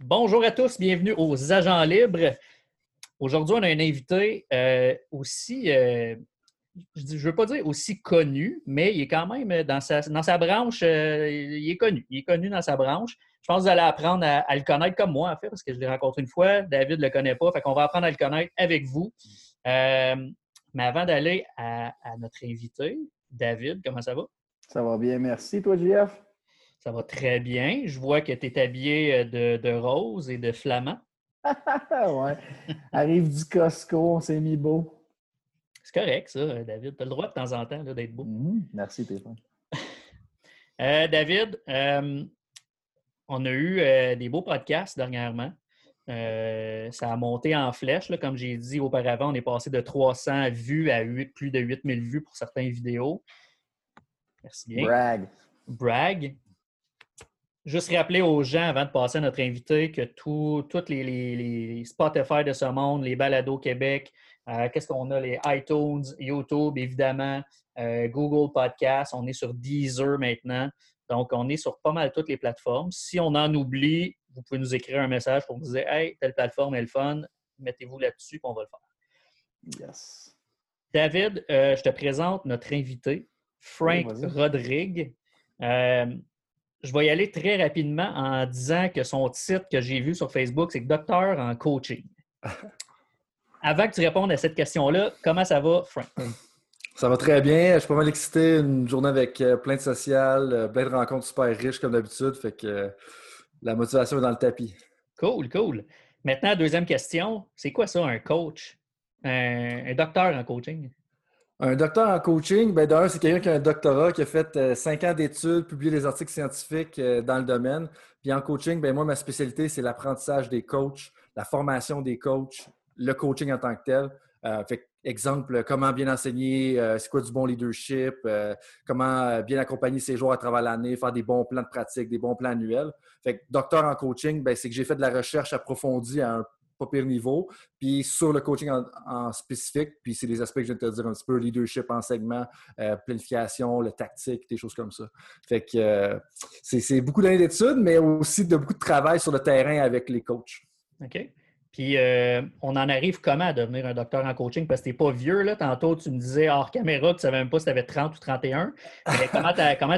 Bonjour à tous, bienvenue aux Agents Libres. Aujourd'hui, on a un invité euh, aussi, euh, je ne veux pas dire aussi connu, mais il est quand même dans sa, branche, euh, il est connu. Il est connu dans sa branche. Je pense que vous allez apprendre à, le connaître comme moi, en fait, parce que je l'ai rencontré une fois. David ne le connaît pas, fait qu'on va apprendre à le connaître avec vous. mais avant d'aller à, notre invité, David, comment ça va? Ça va bien, merci. Toi, JF? Ça va très bien. Je vois que tu es habillé de rose et de flamand. ouais. Arrive du Costco, on s'est mis beau. C'est correct, ça, David. Tu as le droit de temps en temps d'être beau. Mm-hmm. Merci, Stéphane. Euh, David, euh, on a eu euh, des beaux podcasts dernièrement. ça a monté en flèche. comme j'ai dit auparavant, on est passé de 300 vues à plus de 8000 vues pour certaines vidéos. Merci bien. Brag. Brag juste rappeler aux gens, avant de passer à notre invité, que tous les, les, Spotify de ce monde, les Balados Québec, euh, qu'est-ce qu'on a? Les iTunes, YouTube, évidemment, euh, Google Podcasts, on est sur Deezer maintenant. Donc, on est sur pas mal toutes les plateformes. Si on en oublie, vous pouvez nous écrire un message pour nous dire Hey, telle plateforme est le fun, mettez-vous là-dessus, et on va le faire. Yes. David, euh, je te présente notre invité, Frank Rodrigue je vais y aller très rapidement en disant que son titre que j'ai vu sur Facebook, c'est Docteur en coaching. Avant que tu répondes à cette question-là, comment ça va, Frank? Ça va très bien. Je suis pas mal excité. Une journée avec euh, plein de social, euh, plein de rencontres super riches comme d'habitude. Fait que euh, la motivation est dans le tapis. Cool, cool. Maintenant, deuxième question. C'est quoi ça, un coach? un docteur en coaching? Un docteur en coaching, ben d'un, c'est quelqu'un qui a un doctorat, qui a fait cinq ans d'études, publié des articles scientifiques dans le domaine. Puis en coaching, ben moi, ma spécialité, c'est l'apprentissage des coachs, la formation des coachs, le coaching en tant que tel. Euh, fait exemple, comment bien enseigner, c'est quoi du bon leadership, comment bien accompagner ses joueurs à travers l'année, faire des bons plans de pratique, des bons plans annuels. Fait que docteur en coaching, ben, c'est que j'ai fait de la recherche approfondie à un pas pire niveau. Puis sur le coaching en, spécifique, puis c'est des aspects que je viens de te dire un petit peu, leadership, enseignement, euh, planification, le tactique, des choses comme ça. Fait que euh, c'est beaucoup d'années d'études, mais aussi de beaucoup de travail sur le terrain avec les coachs. OK. Puis euh, on en arrive comment à devenir un docteur en coaching? Parce que tu n'es pas vieux, là. Tantôt, tu me disais hors caméra que tu ne savais même pas si tu avais 30 ou 31. Mais comment, comment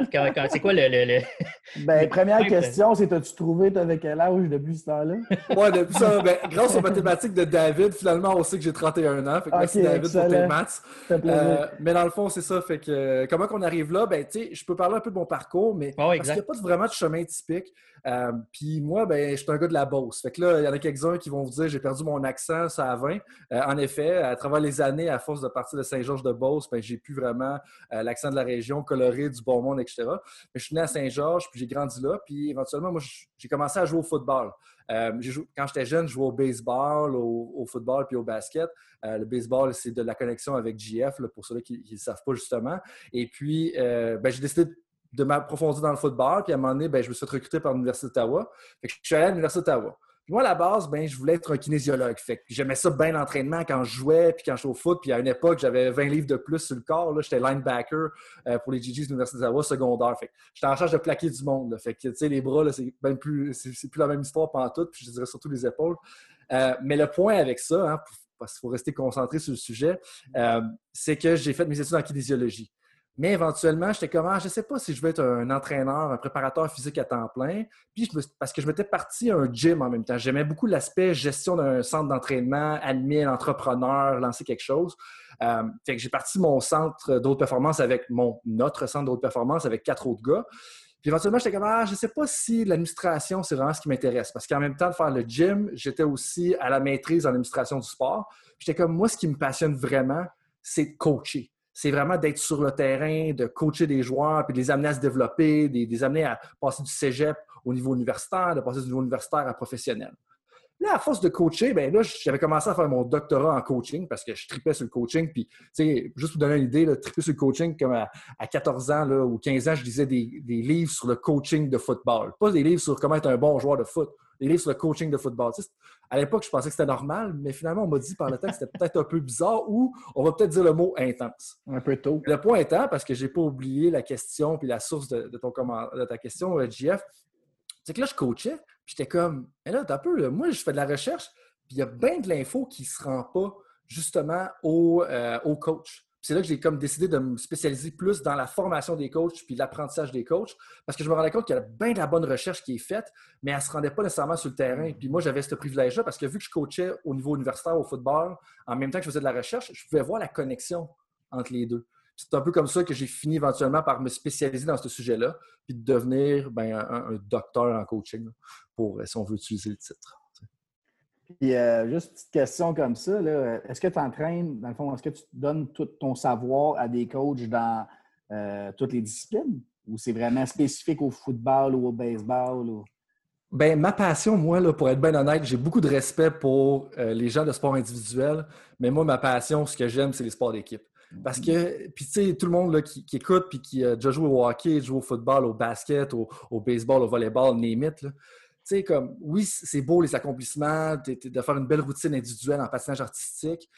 c'est quoi le. le, Ben, première question, c'est as-tu trouvé avec quel âge depuis ce temps-là? Oui, depuis ça, ben, grâce aux mathématiques de David, finalement, on sait que j'ai 31 ans. Fait que merci David pour tes maths. Euh, mais dans le fond, c'est ça. Fait que comment qu'on arrive là? Ben, tu sais, je peux parler un peu de mon parcours, mais parce qu'il n'y a pas vraiment de chemin typique. Euh, puis moi, ben, je suis un gars de la Beauce. Fait que là, il y en a quelques-uns qui vont vous dire j'ai perdu mon accent, ça a 20. Euh, en effet, à travers les années, à force de partir de Saint-Georges-de-Beauce, ben, j'ai plus vraiment euh, l'accent de la région, coloré, du bon monde, etc. Mais je suis né à Saint-Georges, puis j'ai grandi là. Puis éventuellement, moi, j'ai commencé à jouer au football. quand j'étais jeune, je jouais au baseball, au, football puis au basket. le baseball, c'est de la connexion avec GF, pour ceux qui ne savent pas justement. Et puis, ben, j'ai décidé de m'approfondir dans le football. Puis à un moment donné, ben, je me suis fait recruter par l'Université d'Ottawa. je suis allé à l'Université d'Ottawa. Moi, à la base, ben, je voulais être un kinésiologue. Fait j'aimais ça bien l'entraînement quand je jouais, puis quand je jouais au foot. Puis à une époque, j'avais 20 livres de plus sur le corps. J'étais linebacker euh, pour les GGs de l'Université d'Ottawa secondaire. Fait j'étais en charge de plaquer du monde. Fait que, tu sais, les bras, c'est plus, c'est, plus la même histoire pendant tout. Puis je dirais surtout les épaules. Euh, mais le point avec ça, hein, parce qu'il faut rester concentré sur le sujet, euh, c'est que j'ai fait mes études en kinésiologie. Mais éventuellement, j'étais comme, ah, je ne sais pas si je veux être un entraîneur, un préparateur physique à temps plein. Puis parce que je m'étais parti à un gym en même temps. J'aimais beaucoup l'aspect gestion d'un centre d'entraînement, admin, entrepreneur, lancer quelque chose. Euh, fait que j'ai parti mon centre d'autres performance avec mon notre centre d'autres performance avec quatre autres gars. Puis éventuellement, j'étais comme, ah, je ne sais pas si l'administration, c'est vraiment ce qui m'intéresse. Parce qu'en même temps de faire le gym, j'étais aussi à la maîtrise en administration du sport. J'étais comme, moi, ce qui me passionne vraiment, c'est de coacher c'est vraiment d'être sur le terrain, de coacher des joueurs, puis de les amener à se développer, de les amener à passer du cégep au niveau universitaire, de passer du niveau universitaire à professionnel. Là, à force de coacher, ben là, j'avais commencé à faire mon doctorat en coaching parce que je tripais sur le coaching. Puis, juste pour donner une idée, triper sur le coaching, comme à, 14 ans là, ou 15 ans, je lisais des, livres sur le coaching de football. Pas des livres sur comment être un bon joueur de foot, des livres sur le coaching de football. à l'époque, je pensais que c'était normal, mais finalement, on m'a dit par le temps que c'était peut-être un peu bizarre ou on va peut-être dire le mot intense. Un peu tôt. Le point étant, parce que je n'ai pas oublié la question puis la source de, ton de ta question, JF, c'est que là, je coachais, puis j'étais comme, mais là, t'as un peu, moi, je fais de la recherche, puis il y a bien de l'info qui ne se rend pas justement au, euh, au coach. C'est là que j'ai comme décidé de me spécialiser plus dans la formation des coachs puis l'apprentissage des coachs parce que je me rendais compte qu'il y avait bien de la bonne recherche qui est faite, mais elle ne se rendait pas nécessairement sur le terrain. Puis moi, j'avais ce privilège-là parce que vu que je coachais au niveau universitaire au football, en même temps que je faisais de la recherche, je pouvais voir la connexion entre les deux. C'est un peu comme ça que j'ai fini éventuellement par me spécialiser dans ce sujet-là, puis de devenir ben, un, docteur en coaching, pour, si on veut utiliser le titre. Puis, euh, juste une petite question comme ça, est-ce que tu entraînes, dans le fond, est-ce que tu donnes tout ton savoir à des coachs dans euh, toutes les disciplines? Ou c'est vraiment spécifique au football ou au baseball? Ou... Ben, ma passion, moi, là, pour être bien honnête, j'ai beaucoup de respect pour euh, les gens de sport individuel, mais moi, ma passion, ce que j'aime, c'est les sports d'équipe. Parce que, puis tu sais, tout le monde là, qui, écoute puis qui a déjà joué au hockey, joue au football, au basket, au, baseball, au volleyball, name Tu sais, comme, oui, c'est beau les accomplissements, de faire une belle routine individuelle en patinage artistique,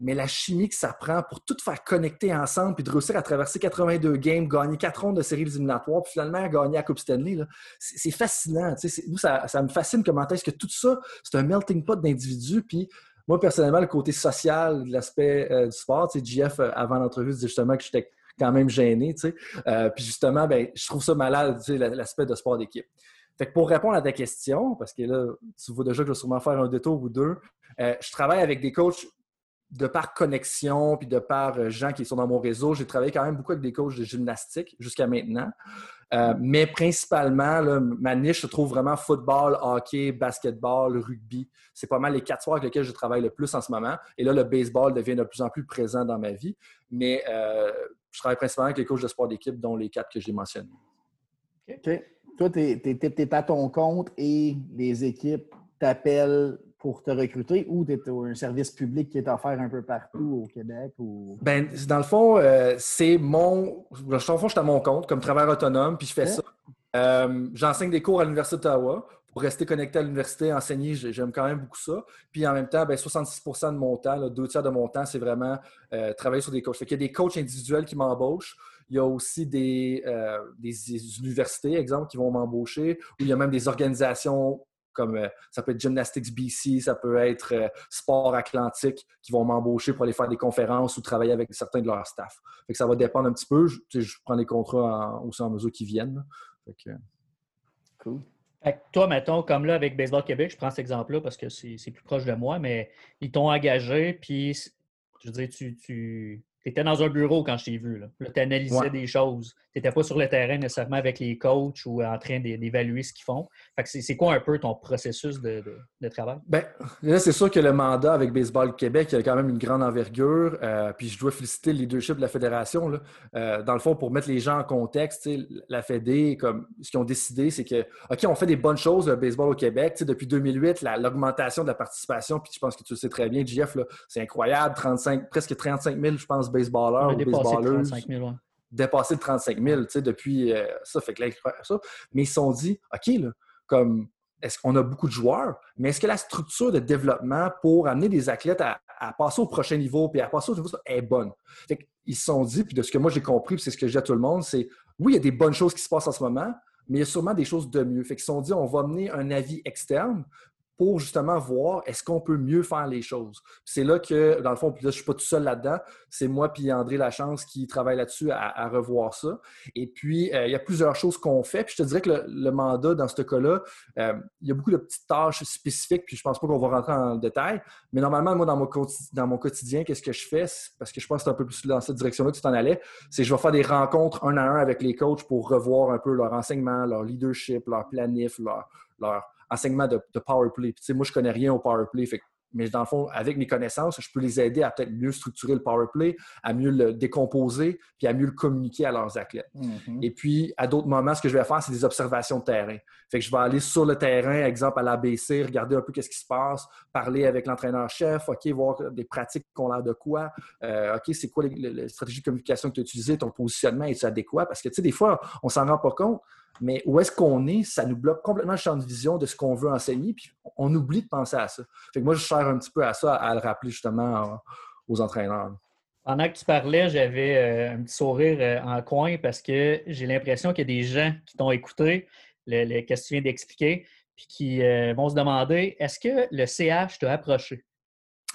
mais la chimie que ça prend pour tout faire connecter ensemble puis de réussir à traverser 82 games, gagner 4 rondes de séries éliminatoires, puis finalement gagner la Coupe Stanley, c'est fascinant. Nous, ça, ça, me fascine comment est-ce que tout ça, c'est un melting pot d'individus, puis moi, personnellement, le côté social l'aspect euh, du sport, tu sais, JF, euh, avant l'entrevue, disait justement que j'étais quand même gêné. Euh, puis justement, ben, je trouve ça malade, tu sais, l'aspect de sport d'équipe. Fait que pour répondre à ta question, parce que là, tu vois déjà que je vais sûrement faire un détour ou deux, je travaille avec des coachs de par connexion, puis de par gens qui sont dans mon réseau. J'ai travaillé quand même beaucoup avec des coachs de gymnastique jusqu'à maintenant. Euh, mais principalement, ma niche se trouve vraiment football, hockey, basketball, rugby. C'est pas mal les quatre sports avec lesquels je travaille le plus en ce moment. Et là, le baseball devient de plus en plus présent dans ma vie. Mais euh, je travaille principalement avec les coachs de sport d'équipe, dont les quatre que j'ai mentionnés. OK. Toi, tu es, à ton compte et les équipes t'appellent pour te recruter ou tu es un service public qui est offert un peu partout au Québec? Ou... Ben, dans le fond, euh, c'est mon. Dans le fond, je suis à mon compte comme travailleur autonome, puis je fais ça. Euh, j'enseigne des cours à l'Université d'Ottawa. Pour rester connecté à l'université, enseigner, j'aime quand même beaucoup ça. Puis en même temps, ben, 66% de mon temps, deux tiers de mon temps, c'est vraiment euh, travailler sur des coachs. Il y a des coachs individuels qui m'embauchent. Il y a aussi des, des universités, exemple, qui vont m'embaucher, ou il y a même des organisations comme euh, ça peut être Gymnastics BC, ça peut être euh, Sport Atlantique qui vont m'embaucher pour aller faire des conférences ou travailler avec certains de leurs staff. Fait que ça va dépendre un petit peu. Je, je prends des contrats en, aussi en mesure qui viennent. Cool. toi, mettons, comme là avec Baseball Québec, je prends cet exemple-là parce que c'est plus proche de moi, mais ils t'ont engagé, puis je veux dire, tu, tu tu étais dans un bureau quand je t'ai vu. Là, tu analysais des choses. Tu n'étais pas sur le terrain nécessairement avec les coachs ou en train d'évaluer ce qu'ils font. c'est quoi un peu ton processus de, travail? Bien, là, c'est sûr que le mandat avec Baseball Québec, il a quand même une grande envergure. Euh, puis je dois féliciter le leadership de la fédération. Là. Euh, dans le fond, pour mettre les gens en contexte, la Fédé, comme ce qu'ils ont décidé, c'est que, OK, on fait des bonnes choses, le baseball au Québec. depuis 2008, l'augmentation de la participation, puis je pense que tu le sais très bien, JF, c'est incroyable. 35, presque 35 000, je pense, baseballeurs ou baseballeuses. 35 000, ouais. Dépassé de 35 000, tu sais, depuis euh, ça. Fait que là, ça. Mais ils se sont dit, OK, là, comme est-ce qu'on a beaucoup de joueurs, mais est-ce que la structure de développement pour amener des athlètes à, passer au prochain niveau puis à passer au niveau est bonne? Fait ils se sont dit, puis de ce que moi j'ai compris, puis c'est ce que je dis à tout le monde, c'est oui, il y a des bonnes choses qui se passent en ce moment, mais il y a sûrement des choses de mieux. Fait qu'ils se sont dit, on va amener un avis externe pour justement voir est-ce qu'on peut mieux faire les choses. C'est là que, dans le fond, je ne suis pas tout seul là-dedans, c'est moi puis André Lachance qui travaille là-dessus à, revoir ça. Et puis, euh, il y a plusieurs choses qu'on fait. Puis je te dirais que le, mandat, dans ce cas-là, euh, il y a beaucoup de petites tâches spécifiques, puis je ne pense pas qu'on va rentrer en détail. Mais normalement, moi, dans mon, quotidien, qu'est-ce que je fais? Parce que je pense que c'est un peu plus dans cette direction-là que tu t'en allais, c'est que je vais faire des rencontres un à un avec les coachs pour revoir un peu leur enseignement, leur leadership, leur planif, leur enseignement de, de power play. moi, je connais rien au power play. Fait mais dans le fond, avec mes connaissances, je peux les aider à peut-être mieux structurer le power play, à mieux le décomposer, puis à mieux le communiquer à leurs athlètes. Mm-hmm. Et puis, à d'autres moments, ce que je vais faire, c'est des observations de terrain. Fait que je vais aller sur le terrain, exemple à l'ABC, regarder un peu qu'est-ce qui se passe, parler avec l'entraîneur-chef, OK, voir des pratiques qu'on a de quoi, euh, OK, c'est quoi les, stratégies de communication que tu as utilisées, ton positionnement, est-tu adéquat? Parce que, tu sais, des fois, on s'en rend pas compte, mais où est-ce qu'on est, ça nous bloque complètement le champ de vision de ce qu'on veut enseigner, puis on oublie de penser à ça. Fait que moi, je sers un petit peu à ça, à le rappeler justement aux entraîneurs. Pendant que tu parlais, j'avais euh, un petit sourire euh, en coin parce que j'ai l'impression qu'il y a des gens qui t'ont écouté, le, le, que tu viens d'expliquer, puis qui euh, vont se demander est-ce que le CH t'a approché?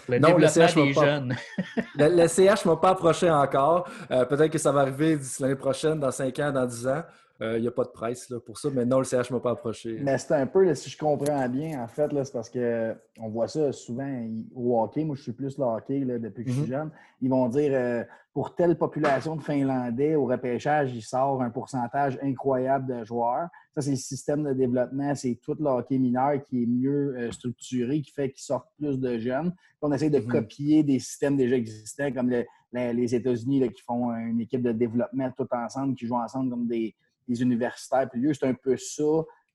Le non, le CH des jeunes. le, CH ne m'a pas approché encore. Peut-être que ça va arriver d'ici l'année prochaine, dans 5 ans, dans 10 ans. Il euh, n'y a pas de presse là, pour ça, mais non, le CH ne m'a pas approché. Mais c'est un peu, si je comprends bien, en fait, c'est parce qu'on voit ça souvent au hockey. Moi, je suis plus le hockey depuis que je suis mhm. jeune. Ils vont dire euh, pour telle population de Finlandais, au repêchage, il sort un pourcentage incroyable de joueurs. Ça, c'est le système de développement, c'est tout le hockey mineur qui est mieux euh, structuré, qui fait qu'il sort plus de jeunes. on essaie de mhm. copier des systèmes déjà existants, comme les États-Unis qui font une équipe de développement tout ensemble, qui jouent ensemble comme des des universitaires plus vieux. C'est un peu ça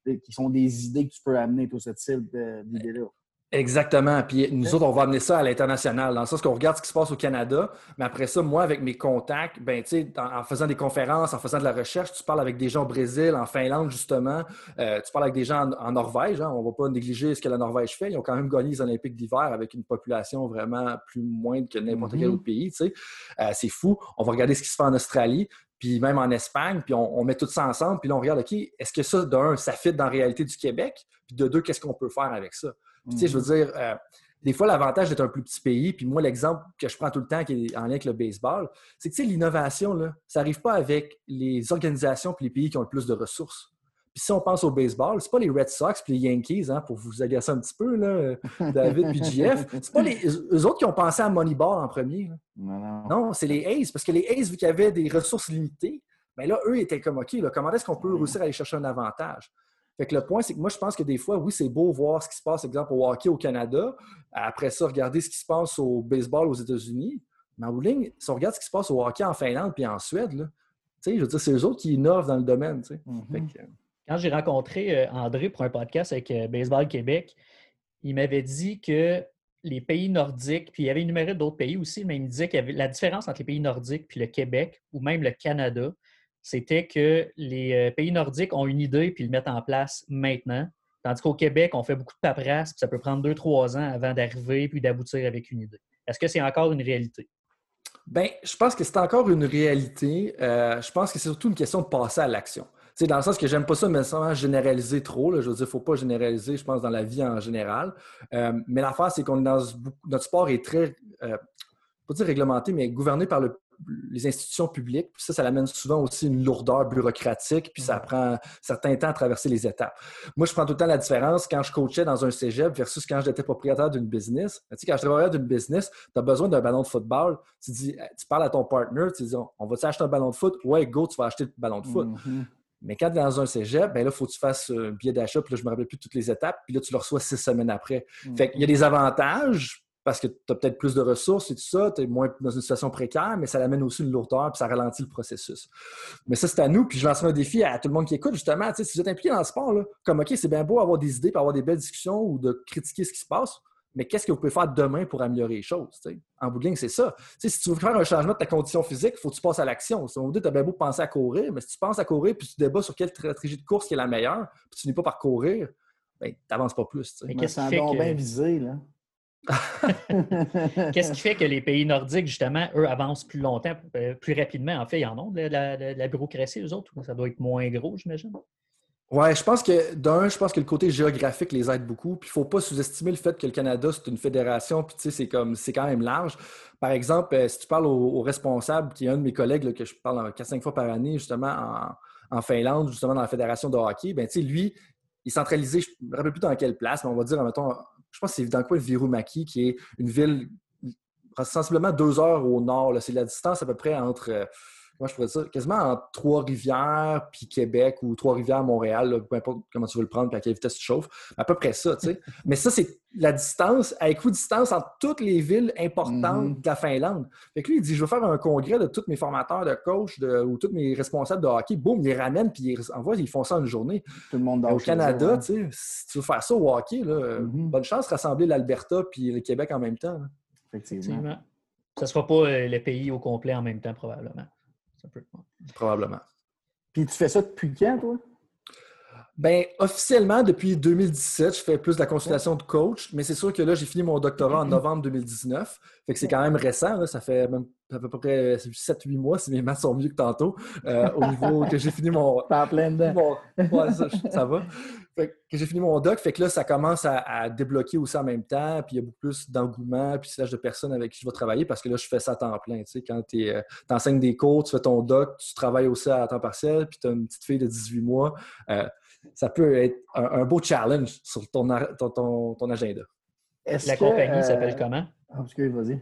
qui sont des idées que tu peux amener, tout ce type d'idées-là. Exactement. Puis nous autres, on va amener ça à l'international, dans le sens qu'on regarde ce qui se passe au Canada, mais après ça, moi, avec mes contacts, ben, en faisant des conférences, en faisant de la recherche, tu parles avec des gens au Brésil, en Finlande, justement, euh, tu parles avec des gens en, Norvège, hein. on ne va pas négliger ce que la Norvège fait. Ils ont quand même gagné les Olympiques d'hiver avec une population vraiment plus moindre que n'importe quel mm-hmm. autre pays. Euh, c'est fou. On va regarder ce qui se fait en Australie puis même en Espagne, puis on, met tout ça ensemble, puis là, on regarde, OK, est-ce que ça, d'un, ça fit dans la réalité du Québec, puis de deux, qu'est-ce qu'on peut faire avec ça? tu sais, je veux dire, euh, des fois, l'avantage d'être un plus petit pays, puis moi, l'exemple que je prends tout le temps qui est en lien avec le baseball, c'est que, tu sais, l'innovation, là, ça n'arrive pas avec les organisations puis les pays qui ont le plus de ressources. Puis si on pense au baseball, c'est pas les Red Sox puis les Yankees, hein, pour vous agacer un petit peu, là, David puis JF. C'est pas les, eux autres qui ont pensé à Moneyball en premier. Non, non. c'est les A's. Parce que les A's, vu qu'ils avaient des ressources limitées, bien là, eux étaient comme OK, comment est-ce qu'on peut réussir à aller chercher un avantage? Fait que le point, c'est que moi, je pense que des fois, oui, c'est beau voir ce qui se passe, exemple, au hockey au Canada. Après ça, regarder ce qui se passe au baseball aux États-Unis. Mais en bout si on regarde ce qui se passe au hockey en Finlande puis en Suède, là, je veux dire, c'est eux autres qui innovent dans le domaine. Mm-hmm. Quand j'ai rencontré euh, André pour un podcast avec euh, Baseball Québec, il m'avait dit que les pays nordiques, puis il avait énuméré d'autres pays aussi, mais il me disait que la différence entre les pays nordiques puis le Québec ou même le Canada, c'était que les euh, pays nordiques ont une idée puis le mettent en place maintenant. Tandis qu'au Québec, on fait beaucoup de paperasse, puis ça peut prendre deux, trois ans avant d'arriver puis d'aboutir avec une idée. Est-ce que c'est encore une réalité? Bien, je pense que c'est encore une réalité. je pense que c'est surtout une question de passer à l'action dans le sens que j'aime pas ça, mais sans généraliser trop. je veux dire, il ne faut pas généraliser, je pense, dans la vie en général. Euh, mais l'affaire, c'est qu'on est dans notre sport est très, euh, pas dire réglementé, mais gouverné par les institutions publiques. Puis ça, ça amène souvent aussi une lourdeur bureaucratique, puis ça mm. prend un certain temps à traverser les étapes. Moi, je prends tout le temps la différence quand je coachais dans un cégep versus quand j'étais propriétaire d'une business. Tu sais, quand je travaillais d'une business, tu as besoin d'un ballon de football. Tu dis, tu parles à ton partner, tu dis, on va t'acheter un ballon de foot? Ouais, go, tu vas acheter le ballon de foot. Mm-hmm. Mais quand tu es dans un cégep, ben là, il faut que tu fasses un billet d'achat, puis là, je ne me rappelle plus toutes les étapes, puis là, tu le reçois six semaines après. Mm. Fait qu'il y a des avantages parce que tu as peut-être plus de ressources et tout ça, tu es moins dans une situation précaire, mais ça amène aussi une lourdeur, puis ça ralentit le processus. Mais ça, c'est à nous, puis je lance un défi à tout le monde qui écoute, justement. Si vous êtes impliqué dans le sport, là, comme OK, c'est bien beau avoir des idées, puis avoir des belles discussions ou de critiquer ce qui se passe, mais qu'est-ce que vous pouvez faire demain pour améliorer les choses? En bout de ligne, c'est ça. si tu veux faire un changement de ta condition physique, il faut que tu passes à l'action. Si on vous dit, tu as bien beau penser à courir, mais si tu penses à courir puis tu débats sur quelle stratégie de course qui est la meilleure, puis tu n'es pas par courir, ben, tu n'avances pas plus. Mais qu'est-ce qui fait que... bien visé, là? Qu'est-ce qui fait que les pays nordiques, justement, eux, avancent plus longtemps, euh, plus rapidement? En fait, ils en ont de la, de la bureaucratie, eux autres. Ça doit être moins gros, j'imagine? Oui, je pense que d'un, je pense que le côté géographique les aide beaucoup. Puis il ne faut pas sous-estimer le fait que le Canada, c'est une fédération, puis tu sais, c'est comme c'est quand même large. Par exemple, euh, si tu parles au, responsable, qui est un de mes collègues que je parle 4-5 fois par année, justement, en, Finlande, justement, dans la fédération de hockey, ben tu sais, lui, il est centralisé, je ne me rappelle plus dans quelle place, mais on va dire, mettons, je pense que c'est dans quoi Virumaki, qui est une ville sensiblement deux heures au nord. C'est la distance à peu près entre. Moi je pourrais dire, quasiment en Trois-Rivières, puis Québec, ou Trois-Rivières, Montréal, peu importe comment tu veux le prendre, puis à quelle vitesse tu chauffes, à peu près ça, tu sais. Mais ça, c'est la distance, à distance entre toutes les villes importantes mhm. de la Finlande. Fait que lui, il dit, je veux faire un congrès de tous mes formateurs de coach ou tous mes responsables de hockey. Boum, ils les ramènent, puis ils envoient, ils font ça en une journée. Tout le monde Au Canada, tu sais, si tu veux faire ça au hockey, là, mhm. bonne chance de rassembler l'Alberta puis le Québec en même temps. Effectivement. Ça ne sera pas euh, le pays au complet en même temps, probablement. Probablement. Puis tu fais ça depuis quand, toi? Ben, officiellement, depuis 2017, je fais plus de la consultation de coach, mais c'est sûr que là, j'ai fini mon doctorat en novembre 2019. Fait que c'est quand même récent, ça fait même à peu près 7-8 mois, si mes maths sont mieux que tantôt, euh, au niveau que j'ai fini mon. T'en plein dedans. ça, va. Fait que j'ai fini mon doc, fait que là, ça commence à, débloquer aussi en même temps, puis il y a beaucoup plus d'engouement, puis c'est de personnes avec qui je vais travailler parce que là, je fais ça à temps plein. Tu sais, quand tu euh, enseignes des cours, tu fais ton doc, tu travailles aussi à temps partiel, puis tu as une petite fille de 18 mois. Euh, ça peut être un, beau challenge sur ton, ton, agenda. La compagnie s'appelle comment? Ah, vas-y.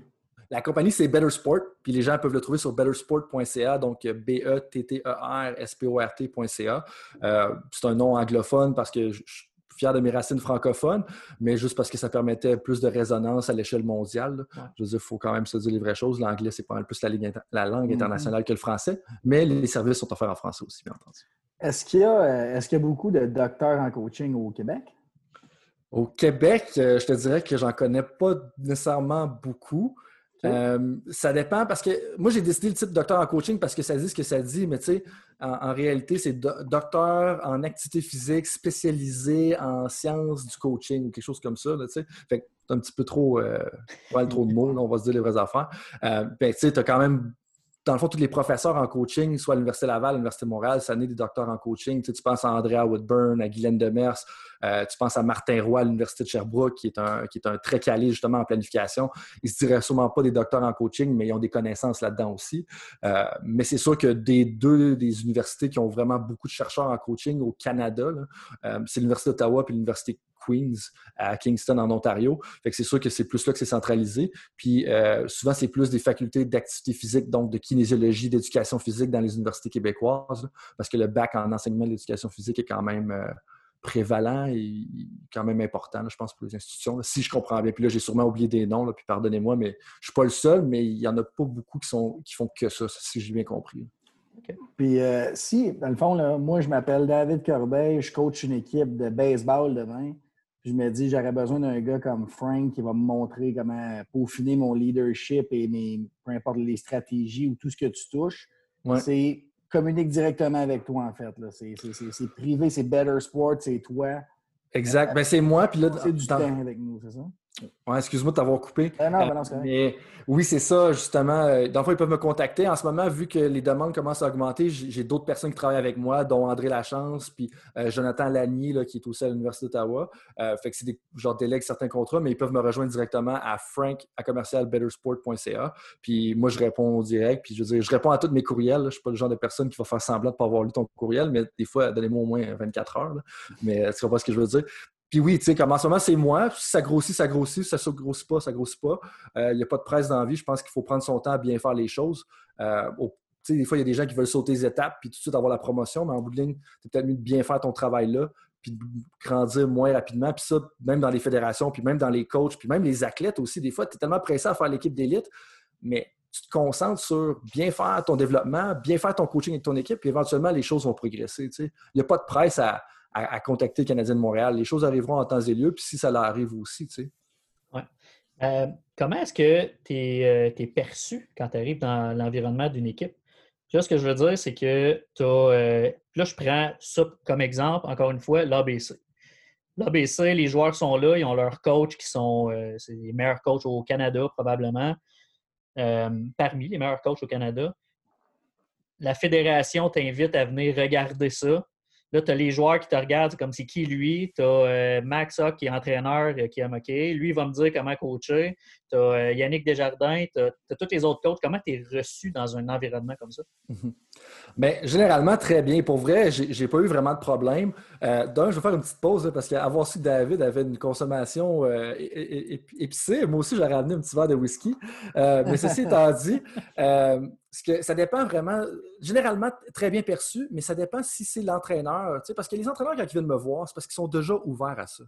La compagnie, c'est Better Sport, puis les gens peuvent le trouver sur bettersport.ca, donc B-E-T-T-E-R-S-P-O-R-T.ca. Euh, c'est un nom anglophone parce que je suis fier de mes racines francophones, mais juste parce que ça permettait plus de résonance à l'échelle mondiale. Je veux dire, il faut quand même se dire les vraies choses. L'anglais, c'est pas mal plus la, langue mm-hmm. internationale que le français, mais les services sont offerts en français aussi, bien entendu. Est-ce qu'il y, euh, est y, a beaucoup de docteurs en coaching au Québec? Au Québec, euh, je te dirais que j'en connais pas nécessairement beaucoup. Euh, ça dépend parce que moi, j'ai décidé le titre docteur en coaching parce que ça dit ce que ça dit, mais tu sais, en, réalité, c'est docteur en activité physique spécialisé en sciences du coaching ou quelque chose comme ça. tu sais. fait un petit peu trop, euh, trop de mots, on va se dire les vraies affaires. Euh, ben, tu sais, tu as quand même dans le fond, tous les professeurs en coaching, soit à l'Université Laval, l'Université Montréal, ça naît des docteurs en coaching. Tu, penses à Andrea Woodburn, à Guylaine Demers, euh, tu penses à Martin Roy à l'Université de Sherbrooke, qui est, un, qui est un très calé justement en planification. Ils ne se diraient sûrement pas des docteurs en coaching, mais ils ont des connaissances là-dedans aussi. Euh, mais c'est sûr que des deux des universités qui ont vraiment beaucoup de chercheurs en coaching au Canada, euh, c'est l'Université d'Ottawa et l'Université Queens à Kingston en Ontario. Fait que c'est sûr que c'est plus là que c'est centralisé. Puis euh, souvent, c'est plus des facultés d'activité physique, donc de kinésiologie, d'éducation physique dans les universités québécoises, parce que le bac en enseignement de l'éducation physique est quand même euh, prévalent et quand même important, je pense, pour les institutions. si je comprends bien. Puis là, j'ai sûrement oublié des noms, puis pardonnez-moi, mais je ne suis pas le seul, mais il n'y en a pas beaucoup qui, sont, qui font que ça, si j'ai bien compris. Puis euh, si, dans le fond, moi, je m'appelle David Corbeil, je coach une équipe de baseball demain je me dis, j'aurais besoin d'un gars comme Frank qui va me montrer comment peaufiner mon leadership et mes, peu importe les stratégies ou tout ce que tu touches. C'est communique directement avec toi, en fait. C'est privé, c'est Better Sport, c'est toi. Exact. Ben, c'est moi. Puis là, c'est du temps avec nous, c'est ça? Ouais, excuse-moi de t'avoir coupé. Ah non, ben non, mais oui, c'est ça, justement. Euh, dans le fond, ils peuvent me contacter. En ce moment, vu que les demandes commencent à augmenter, j'ai d'autres personnes qui travaillent avec moi, dont André Lachance, puis euh, Jonathan Lagny, là, qui est aussi à l'Université d'Ottawa. Euh, fait que c'est des genre délègues certains contrats, mais ils peuvent me rejoindre directement à frank à commercialbettersport.ca. Puis moi, je réponds au direct. Puis je veux dire, je réponds à tous mes courriels. Je ne suis pas le genre de personne qui va faire semblant de ne pas avoir lu ton courriel, mais des fois, donnez-moi au moins 24 heures. Mais tu comprends ce que je veux dire? Puis oui, tu sais, comme en ce moment, c'est moi. Si ça grossit, ça grossit. Si ça ne grossit pas, ça ne grossit pas. Il euh, n'y a pas de presse dans vie. Je pense qu'il faut prendre son temps à bien faire les choses. Euh, sais, des fois, il y a des gens qui veulent sauter les étapes puis tout de suite avoir la promotion, mais en bout de ligne, c'est peut-être mieux de bien faire ton travail là, puis de grandir moins rapidement. Puis ça, même dans les fédérations, puis même dans les coachs, puis même les athlètes aussi, des fois, tu es tellement pressé à faire l'équipe d'élite, mais tu te concentres sur bien faire ton développement, bien faire ton coaching avec ton équipe, puis éventuellement, les choses vont progresser. Il n'y a pas de presse à à, contacter le Canadien de Montréal. Les choses arriveront en temps et lieu, puis si ça leur arrive aussi, tu sais. Ouais. Euh, comment est-ce que tu es, euh, perçu quand tu arrives dans l'environnement d'une équipe? Là, ce que je veux dire, c'est que tu as. Euh, là, je prends ça comme exemple, encore une fois, l'ABC. L'ABC, les joueurs sont là, ils ont leurs coachs qui sont les meilleurs coachs au Canada, probablement. parmi les meilleurs coachs au Canada. La fédération t'invite à venir regarder ça Là, tu as les joueurs qui te regardent comme c'est qui lui? Tu as euh, Max qui est entraîneur, euh, qui est OK. Lui, il va me dire comment coacher. Tu as Yannick Desjardins, tu as, tous les autres coachs. Comment tu es reçu dans un environnement comme ça? Bien, généralement, très bien. Pour vrai, j'ai pas eu vraiment de problème. D'un, je vais faire une petite pause parce qu'avoir su que David avait une consommation épicée, moi aussi, j'aurais amené un petit verre de whisky. mais ceci étant dit, que ça dépend vraiment, généralement très bien perçu, mais ça dépend si c'est l'entraîneur. Parce que les entraîneurs, quand ils viennent me voir, c'est parce qu'ils sont déjà ouverts à ça.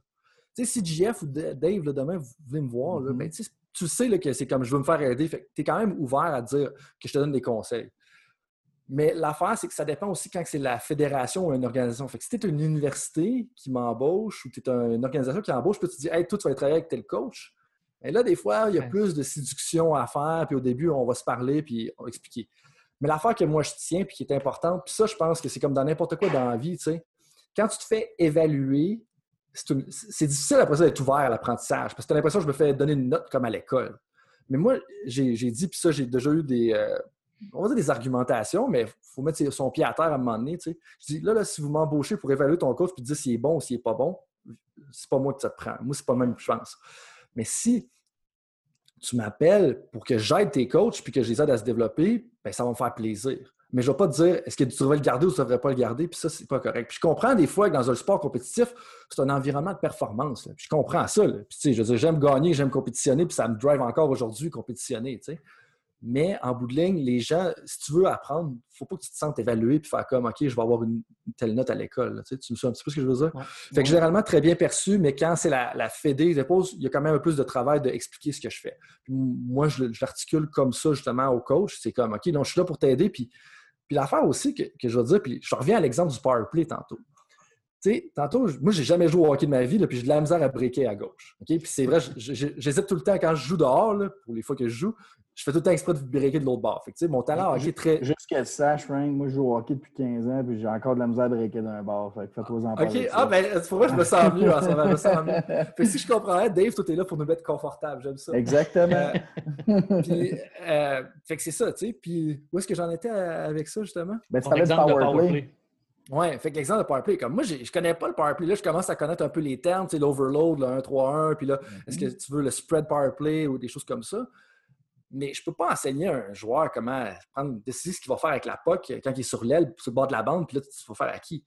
Sais, si JF ou Dave, demain, vous venez me voir, mm-hmm. ben, tu sais que c'est comme je veux me faire aider. tu es quand même ouvert à dire que je te donne des conseils. Mais l'affaire, c'est que ça dépend aussi quand c'est la fédération ou une organisation. Fait que si tu es une université qui m'embauche ou tu es une organisation qui embauche, peux te dire Hey, toi, tu vas travailler avec tel coach. Et là, des fois, il y a plus de séduction à faire, puis au début, on va se parler, puis on va expliquer. Mais l'affaire que moi, je tiens, puis qui est importante, puis ça, je pense que c'est comme dans n'importe quoi dans la vie, tu sais. Quand tu te fais évaluer, c'est difficile après ça d'être ouvert à l'apprentissage, parce que tu as l'impression que je me fais donner une note comme à l'école. Mais moi, j'ai dit, puis ça, j'ai déjà eu des, euh, on va dire des argumentations, mais il faut mettre son pied à terre à un moment donné. Tu sais. Je dis, là, là si vous m'embauchez pour évaluer ton coach puis dire s'il est bon ou s'il n'est pas bon, c'est pas moi ça te prend. Moi, c'est pas même chance. Mais si tu m'appelles pour que j'aide tes coachs puis que je les aide à se développer, bien, ça va me faire plaisir. Mais je ne vais pas te dire est-ce que tu devrais le garder ou tu ne devrais pas le garder, puis ça, c'est pas correct. Puis je comprends des fois que dans un sport compétitif, c'est un environnement de performance. Puis je comprends ça. Puis, tu sais, je veux dire, j'aime gagner, j'aime compétitionner, puis ça me drive encore aujourd'hui compétitionner. Tu sais. Mais en bout de ligne, les gens, si tu veux apprendre, il ne faut pas que tu te sentes évalué et faire comme OK, je vais avoir une, telle note à l'école. Tu, me suis un petit peu ce que je veux dire? Fait que généralement, très bien perçu, mais quand c'est la, la fédé, il y a quand même un peu plus de travail d'expliquer ce que je fais. moi, je, l'articule comme ça justement au coach. C'est comme OK, donc je suis là pour t'aider. Puis, puis l'affaire aussi que, je veux dire, puis je reviens à l'exemple du power play tantôt. Tu sais, tantôt, moi, j'ai jamais joué au hockey de ma vie, puis j'ai de la misère à breaker à gauche. Puis c'est vrai, j'hésite tout le temps quand je joue dehors, pour les fois que je joue, je fais tout le temps exprès de breaker de l'autre bord. Fait que, mon talent hockey est très. Juste qu'elle sache, Frank, moi je joue au hockey depuis 15 ans puis j'ai encore de la misère à breaker d'un bord. Fait que fais-toi en OK, ah ben pour moi je me sens mieux en ce moment. Je me sens mieux. Fait que si je comprends, Dave, tout est là pour nous mettre confortable. J'aime ça. Exactement. Euh, puis, euh, fait que c'est ça, tu sais. Puis où est-ce que j'en étais avec ça justement? Ben, tu parlais de powerplay. Oui, fait que l'exemple de powerplay, comme moi, je ne connais pas le powerplay. Là, je commence à connaître un peu les termes, tu sais, l'overload, le 1-3-1, puis là, est-ce que mm-hmm. tu veux le spread powerplay ou des choses comme ça? mais je ne peux pas enseigner à un joueur comment prendre, décider ce qu'il va faire avec la POC quand il est sur l'aile, sur le bord de la bande, puis là, tu vas faire à qui?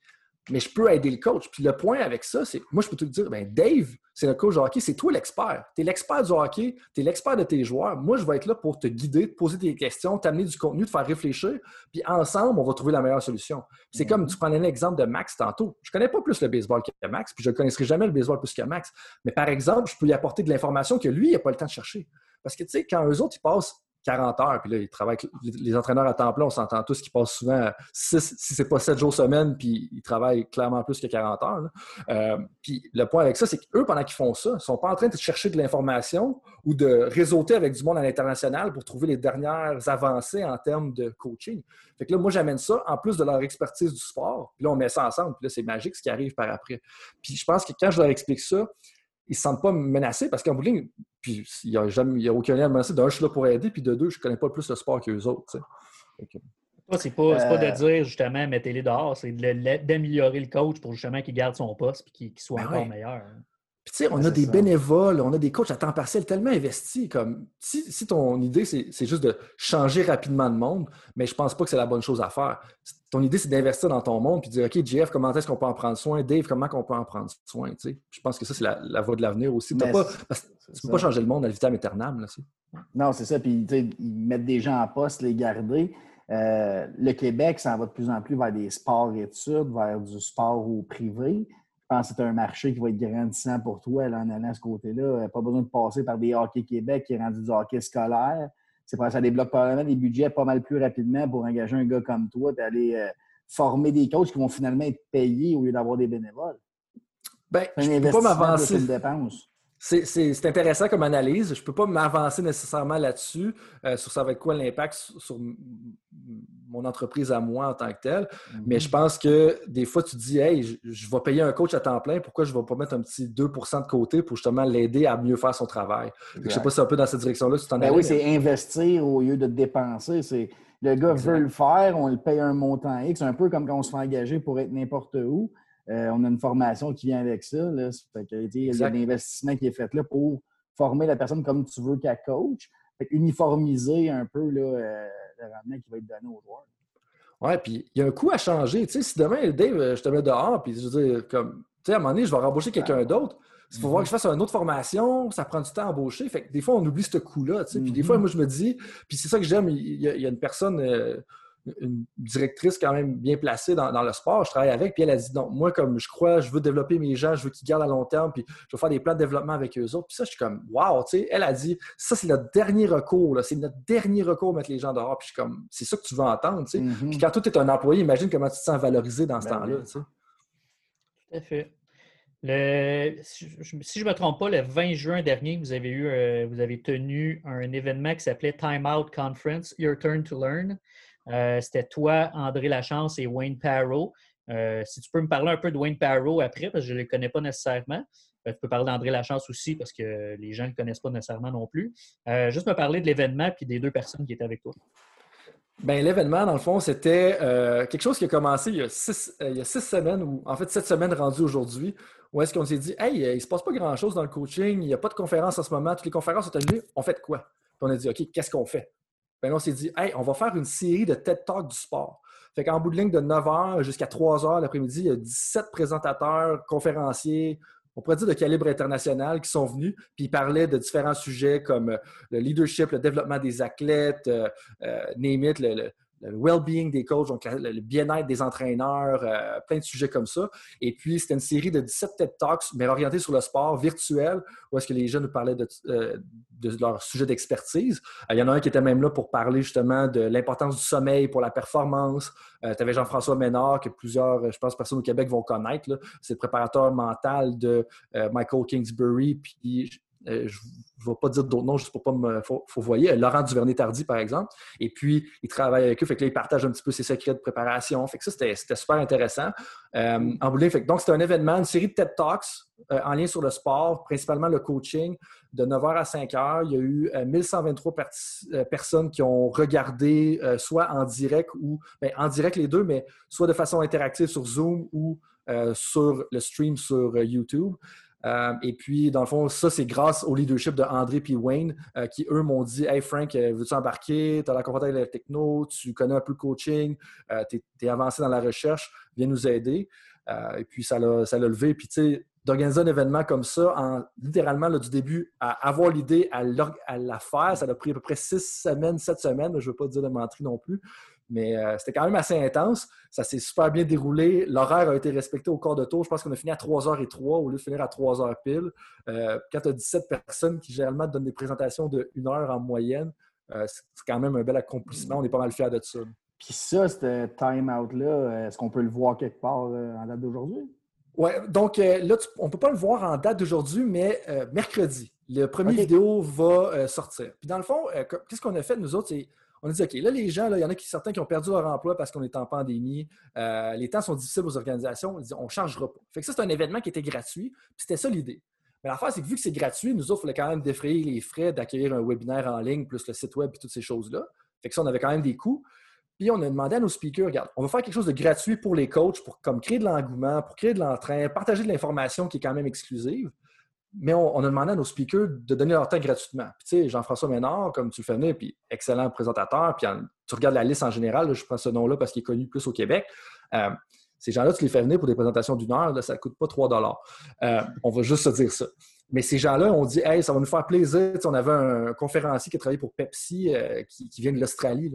Mais je peux aider le coach. Puis le point avec ça, c'est moi, je peux te dire, ben Dave, c'est le coach de hockey, c'est toi l'expert. Tu es l'expert du hockey, tu es l'expert de tes joueurs. Moi, je vais être là pour te guider, te poser des questions, t'amener du contenu, te faire réfléchir. Puis ensemble, on va trouver la meilleure solution. C'est comme tu prenais l'exemple de Max tantôt. Je ne connais pas plus le baseball que Max, puis je ne connaîtrai jamais le baseball plus que Max. Mais par exemple, je peux lui apporter de l'information que lui, il n'a pas le temps de chercher. Parce que, tu sais, quand eux autres, ils passent 40 heures, puis là, ils travaillent les entraîneurs à temps plein, on s'entend tous qu'ils passent souvent 6, si c'est pas 7 jours semaine, puis ils travaillent clairement plus que 40 heures. Euh, puis le point avec ça, c'est qu'eux, pendant qu'ils font ça, ils sont pas en train de chercher de l'information ou de réseauter avec du monde à l'international pour trouver les dernières avancées en termes de coaching. Fait que là, moi, j'amène ça en plus de leur expertise du sport, puis là, on met ça ensemble, puis là, c'est magique ce qui arrive par après. Puis je pense que quand je leur explique ça, ils ne se sentent pas menacés parce qu'en bout de ligne, puis il n'y a, a, aucun lien menacé. D'un, je suis là pour aider, puis de deux, je ne connais pas plus le sport qu'eux autres. Toi, c'est pas, pas de euh, dire justement mettez-les dehors, c'est d'améliorer le coach pour justement qu'il garde son poste et qu'il soit ben encore meilleur. Hein. Puis, tu sais, on a des bénévoles, on a des coachs à temps partiel tellement investis. Comme, si, ton idée, c'est juste de changer rapidement le monde, mais je pense pas que c'est la bonne chose à faire. Ton idée, c'est d'investir dans ton monde puis de dire, OK, Jeff, comment est-ce qu'on peut en prendre soin? Dave, comment on peut en prendre soin? Je pense que ça, c'est la, voie de l'avenir aussi. Pas, tu peux pas changer le monde à vitam aeternam. Là, non, c'est ça. Puis, ils mettent des gens en poste, les garder. Euh, le Québec ça va de plus en plus vers des sports études, vers du sport au privé. Je pense que c'est un marché qui va être grandissant pour toi là, en allant à ce côté-là. Pas besoin de passer par des hockey Québec qui est rendu du hockey scolaire. C'est ça débloque probablement des budgets pas mal plus rapidement pour engager un gars comme toi et aller euh, former des coachs qui vont finalement être payés au lieu d'avoir des bénévoles. Ben, je ne peux pas m'avancer. C'est intéressant comme analyse. Je ne peux pas m'avancer nécessairement là-dessus, euh, sur ça va être quoi l'impact sur, mon entreprise à moi en tant que tel. Mais je pense que des fois, tu te dis, hey, je, vais payer un coach à temps plein, pourquoi je ne vais pas mettre un petit 2% de côté pour justement l'aider à mieux faire son travail? Je ne sais pas si c'est un peu dans cette direction-là tu t'en ben Oui, c'est investir au lieu de dépenser. Le gars veut le faire, on le paye un montant X, un peu comme quand on se fait engager pour être n'importe où. Euh, on a une formation qui vient avec ça. Là. il y a l'investissement qui est fait là pour former la personne comme tu veux qu'elle coach. uniformiser un peu là, euh, le rendement qui va être donné aux joueurs. Ouais, puis il y a un coup à changer. Tu sais, si demain, Dave, je te mets dehors, puis je veux dire, comme, tu sais, à un moment donné, je vais rembaucher quelqu'un d'autre. Il faut voir que je fasse une autre formation, ça prend du temps à embaucher. Fait que des fois, on oublie ce coup-là. Puis des fois, mhm. moi, je me dis, puis c'est ça que j'aime, il, y, a une personne, euh, une directrice quand même bien placée dans, le sport, je travaille avec, puis elle a dit, non, moi, comme je crois, je veux développer mes gens, je veux qu'ils gardent à long terme, puis je veux faire des plans de développement avec eux autres. Puis ça, je suis comme, wow, tu sais, elle a dit, ça, c'est notre dernier recours, c'est notre dernier recours mettre les gens dehors. Puis je suis comme, c'est ça que tu veux entendre, tu sais. Mhm. Puis quand tu es un employé, imagine comment tu te sens valorisé dans ce ben temps-là, tu sais. Tout à fait si je ne me trompe pas, le 20 juin dernier, vous avez, eu, euh, vous avez tenu un événement qui s'appelait Time Out Conference, Your Turn to Learn. Euh, c'était toi, André Lachance et Wayne Parrow. Euh, si tu peux me parler un peu de Wayne Parrow après, parce que je ne le connais pas nécessairement. tu peux parler d'André Lachance aussi, parce que les gens ne le connaissent pas nécessairement non plus. juste me parler de l'événement et des deux personnes qui étaient avec toi. Ben, l'événement, dans le fond, c'était quelque chose qui a commencé il y a, six, il y a six semaines, ou en fait sept semaines rendues aujourd'hui, où est-ce qu'on s'est dit, hey, il ne se passe pas grand-chose dans le coaching, il n'y a pas de conférence en ce moment, toutes les conférences sont annulées, on fait quoi? Puis on a dit, OK, qu'est-ce qu'on fait? Ben on s'est dit, hey, on va faire une série de TED Talks du sport. Fait qu'en bout de ligne de 9 h jusqu'à 3 h l'après-midi, il y a 17 présentateurs, conférenciers, on pourrait dire de calibre international qui sont venus, puis ils parlaient de différents sujets comme le leadership, le développement des athlètes, euh, euh, le well-being des coachs, donc le bien-être des entraîneurs, euh, plein de sujets comme ça. Et puis, c'était une série de 17 TED Talks, mais orientée sur le sport virtuel, où est-ce que les jeunes nous parlaient de, euh, leur sujet d'expertise. Euh, il y en a un qui était même là pour parler justement de l'importance du sommeil pour la performance. tu avais Jean-François Ménard, que plusieurs, je pense, personnes au Québec vont connaître. C'est le préparateur mental de Michael Kingsbury. Puis euh, je ne vais pas dire d'autres noms juste pour pas me. Faut, faut voyer. Laurent Duvernay-Tardy, par exemple. Et puis, il travaille avec eux. Fait que il partage un petit peu ses secrets de préparation. Fait que ça, c'était super intéressant. Euh, en fait donc, c'était un événement, une série de TED Talks euh, en lien sur le sport, principalement le coaching, de 9h à 5h. Il y a eu 1123 personnes qui ont regardé soit en direct ou ben, en direct les deux, mais soit de façon interactive sur Zoom ou sur le stream sur YouTube. Euh, et puis, dans le fond, ça, c'est grâce au leadership de André et Wayne euh, qui, eux, m'ont dit Hey Frank, euh, veux-tu embarquer? Tu as la compétence avec la techno, tu connais un peu le coaching, tu es, avancé dans la recherche, viens nous aider. et puis, ça l'a levé. Puis, tu sais, d'organiser un événement comme ça, en, littéralement du début à avoir l'idée, à, à, la faire, ça a pris à peu près six semaines, sept semaines. Je ne veux pas dire de mentir non plus. Mais euh, c'était quand même assez intense. Ça s'est super bien déroulé. L'horaire a été respecté au corps de tour. Je pense qu'on a fini à 3h03 au lieu de finir à 3h pile. Euh, quand tu as 17 personnes qui généralement donnent des présentations de 1 heure en moyenne, euh, c'est quand même un bel accomplissement. On est pas mal fiers de ça. Puis ça, ce time-out-là, est-ce qu'on peut le voir quelque part en date d'aujourd'hui? Oui, donc là, on ne peut pas le voir en date d'aujourd'hui, mais mercredi, le premier vidéo va sortir. Puis dans le fond, qu'est-ce qu'on a fait, nous autres, c'est on a dit, OK, là, les gens, il y en a qui, certains qui ont perdu leur emploi parce qu'on est en pandémie. Euh, les temps sont difficiles aux organisations. On dit, on ne changera pas. Fait que ça, c'est un événement qui était gratuit. C'était ça l'idée. Mais l'affaire, c'est que vu que c'est gratuit, nous autres, il fallait quand même défrayer les frais d'accueillir un webinaire en ligne, plus le site web et toutes ces choses-là. Fait que ça, on avait quand même des coûts. Puis on a demandé à nos speakers, regarde, on va faire quelque chose de gratuit pour les coachs, pour comme créer de l'engouement, pour créer de l'entrain, partager de l'information qui est quand même exclusive mais on, a demandé à nos speakers de donner leur temps gratuitement. tu sais, Jean-François Ménard, comme tu le fais venir, puis excellent présentateur, puis tu regardes la liste en général, je prends ce nom-là parce qu'il est connu plus au Québec. Euh, ces gens-là, tu les fais venir pour des présentations d'une heure, ça ne coûte pas 3 euh, On va juste se dire ça. Mais ces gens-là ont dit Hey, ça va nous faire plaisir. on avait un conférencier qui a travaillé pour Pepsi, euh, qui, vient de l'Australie.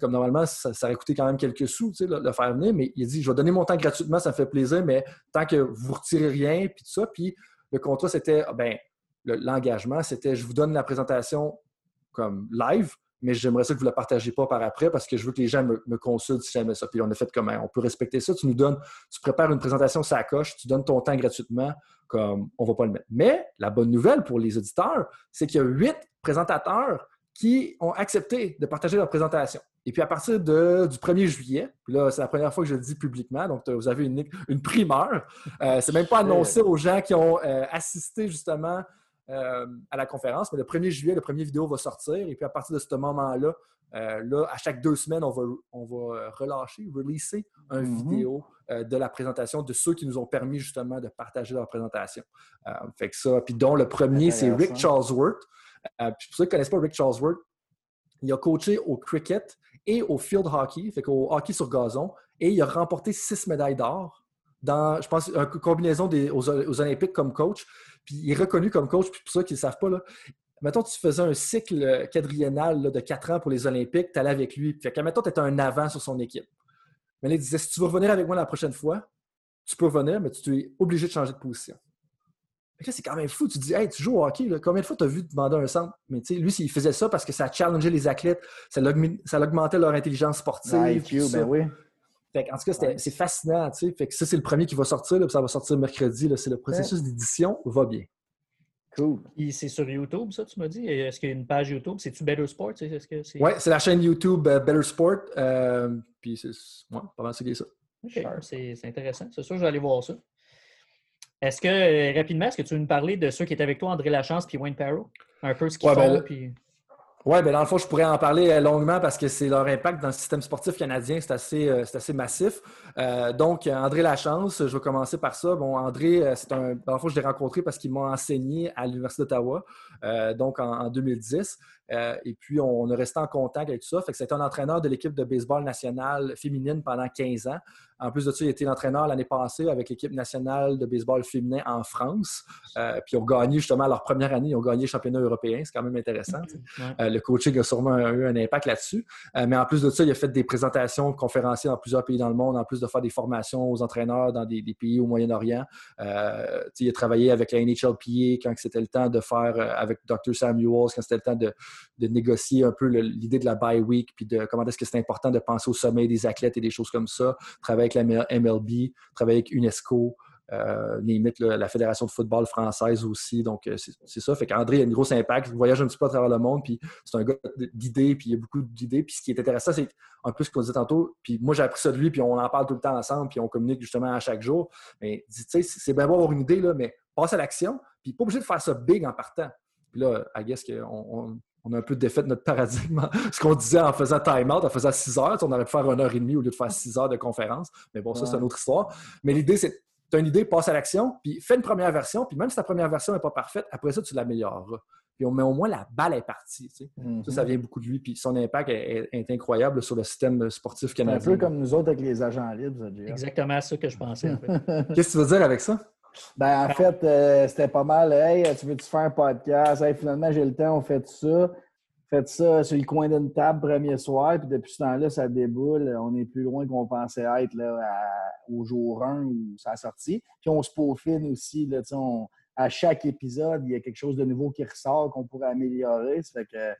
comme normalement, ça, aurait coûté quand même quelques sous le, le, faire venir, mais il dit Je vais donner mon temps gratuitement, ça me fait plaisir, mais tant que vous ne retirez rien, puis tout ça, puis le contrat, c'était, ah, ben, l'engagement, c'était je vous donne la présentation comme live, mais j'aimerais ça que vous ne la partagez pas par après parce que je veux que les gens me, consultent si jamais ça. Puis on a fait comment? On peut respecter ça. Tu nous donnes, tu prépares une présentation ça coche, tu donnes ton temps gratuitement, comme on ne va pas le mettre. Mais la bonne nouvelle pour les auditeurs, c'est qu'il y a huit présentateurs qui ont accepté de partager leur présentation. Et puis à partir du 1er juillet, là, c'est la première fois que je le dis publiquement, donc vous avez une, une primeur. Euh, c'est même pas annoncé aux gens qui ont euh, assisté justement euh, à la conférence, mais le 1er juillet, le premier vidéo va sortir. Et puis à partir de ce moment-là, Euh, là, à chaque deux semaines, on va, on va relâcher, releaser une mm-hmm. vidéo de la présentation de ceux qui nous ont permis justement de partager leur présentation. fait que ça, puis dont le premier, c'est Rick Charlesworth. puis pour ceux qui ne connaissent pas Rick Charlesworth, il a coaché au cricket et au field hockey, fait qu'au hockey sur gazon, et il a remporté six médailles d'or dans, je pense, une combinaison des, aux, Olympiques comme coach. Puis il est reconnu comme coach, puis pour ceux qui ne savent pas, là, mettons, tu faisais un cycle quadriennal de quatre ans pour les Olympiques, tu allais avec lui. Fait que, mettons, tu étais un avant sur son équipe. Mais là, il disait si tu veux revenir avec moi la prochaine fois, tu peux revenir, mais tu es obligé de changer de position. C'est quand même fou. Tu te dis, hey, tu joues au hockey, combien de fois tu as vu demander un centre? Mais tu sais, lui, il faisait ça parce que ça challengeait les athlètes, ça, augmentait leur intelligence sportive. ben oui. Fait en tout cas, c'est fascinant. Fait que ça, c'est le premier qui va sortir, ça va sortir mercredi. C'est le processus d'édition va bien. Cool. C'est sur YouTube, ça, tu m'as dit? Est-ce qu'il y a une page YouTube? C'est-tu Better Sport? Oui, c'est la chaîne YouTube euh, Better Sport. Euh, puis c'est ouais, pas mal ça. OK, c'est intéressant. C'est sûr, je vais aller voir ça. Est-ce que, euh, rapidement, est-ce que tu veux nous parler de ceux qui étaient avec toi, André Lachance puis Wayne Parrow? Un peu ce qu'ils ben font, puis... Oui, bien dans le fond, je pourrais en parler euh, longuement parce que c'est leur impact dans le système sportif canadien, c'est assez, euh, assez massif. Euh, donc, André Lachance, je vais commencer par ça. Bon, André, c'est un. Dans le fond, je l'ai rencontré parce qu'il m'a enseigné à l'Université d'Ottawa, donc en, 2010. Et puis, on, a resté en contact avec tout ça. Fait que c'était un entraîneur de l'équipe de baseball nationale féminine pendant 15 ans. En plus de ça, il était l'entraîneur l'année passée avec l'équipe nationale de baseball féminin en France. Euh, puis ils ont gagné justement leur première année, ils ont gagné le championnat européen. C'est quand même intéressant. Euh, le coaching a sûrement eu un impact là-dessus. Euh, mais en plus de ça, il a fait des présentations conférenciers dans plusieurs pays dans le monde, en plus de faire des formations aux entraîneurs dans des, pays au Moyen-Orient. il a travaillé avec la NHLPA quand c'était le temps de faire avec Dr. Samuels, quand c'était le temps de, négocier un peu l'idée de la bye week, puis de comment est-ce que c'est important de penser au sommet des athlètes et des choses comme ça. Travailler la MLB, travailler avec UNESCO, euh, limite la Fédération de football française aussi. Donc, euh, c'est ça. Fait qu'André a un gros impact. Il voyage un petit peu à travers le monde, puis c'est un gars d'idées, puis il y a beaucoup d'idées. Puis ce qui est intéressant, c'est un peu ce qu'on disait tantôt. Puis moi, j'ai appris ça de lui, puis on en parle tout le temps ensemble, puis on communique justement à chaque jour. Mais tu sais, c'est bien avoir une idée, là, mais passe à l'action, puis pas obligé de faire ça big en partant. Puis là, I guess qu'on on a un peu défait notre paradigme. Ce qu'on disait en faisant time-out, en faisant 6 heures, on aurait pu faire une heure et demie au lieu de faire 6 heures de conférence. Mais bon, ça, c'est une autre histoire. Mais l'idée, c'est tu as une idée, passe à l'action, puis fais une première version, puis même si ta première version n'est pas parfaite, après ça, tu l'amélioreras. Puis on met au moins la balle est partie. Ça, ça mm-hmm. vient beaucoup de lui. Puis son impact est, incroyable sur le système sportif canadien. Un peu comme nous autres avec les agents libres. Exactement ça que je pensais. Qu'est-ce que tu veux dire avec ça? Ben, en fait, euh, c'était pas mal. Hey, tu veux-tu faire un podcast? Hey, finalement, j'ai le temps, on fait ça. Faites ça sur le coin d'une table premier soir, puis depuis ce temps-là, ça déboule. On est plus loin qu'on pensait être là, au jour 1 où ça a sorti. Puis on se peaufine aussi. Là, à chaque épisode, il y a quelque chose de nouveau qui ressort qu'on pourrait améliorer. Ça fait que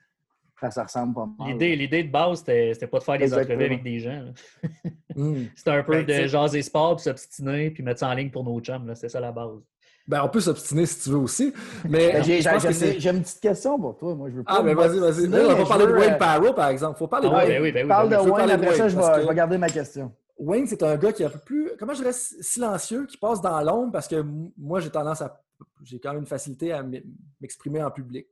ça, ressemble pas mal. L'idée, de base, c'était pas de faire des entrevues avec des gens. Hmm. C'était un peu ben, de jaser sport, puis s'obstiner, puis mettre ça en ligne pour nos chums. C'est ça la base. Ben, on peut s'obstiner si tu veux aussi. Mais ben, j'ai une petite question pour toi. Moi, je veux pas ah, mais ben, vas-y, vas-y. On va parler de Wayne Parrow, par exemple. faut parler de ah, Wayne. Oui, oui, Parle de Wayne, après ça, je vais, garder ma question. Wayne, c'est un gars qui est un peu plus, comment je dirais, silencieux, qui passe dans l'ombre parce que moi, j'ai tendance à j'ai quand même une facilité à m'exprimer en public.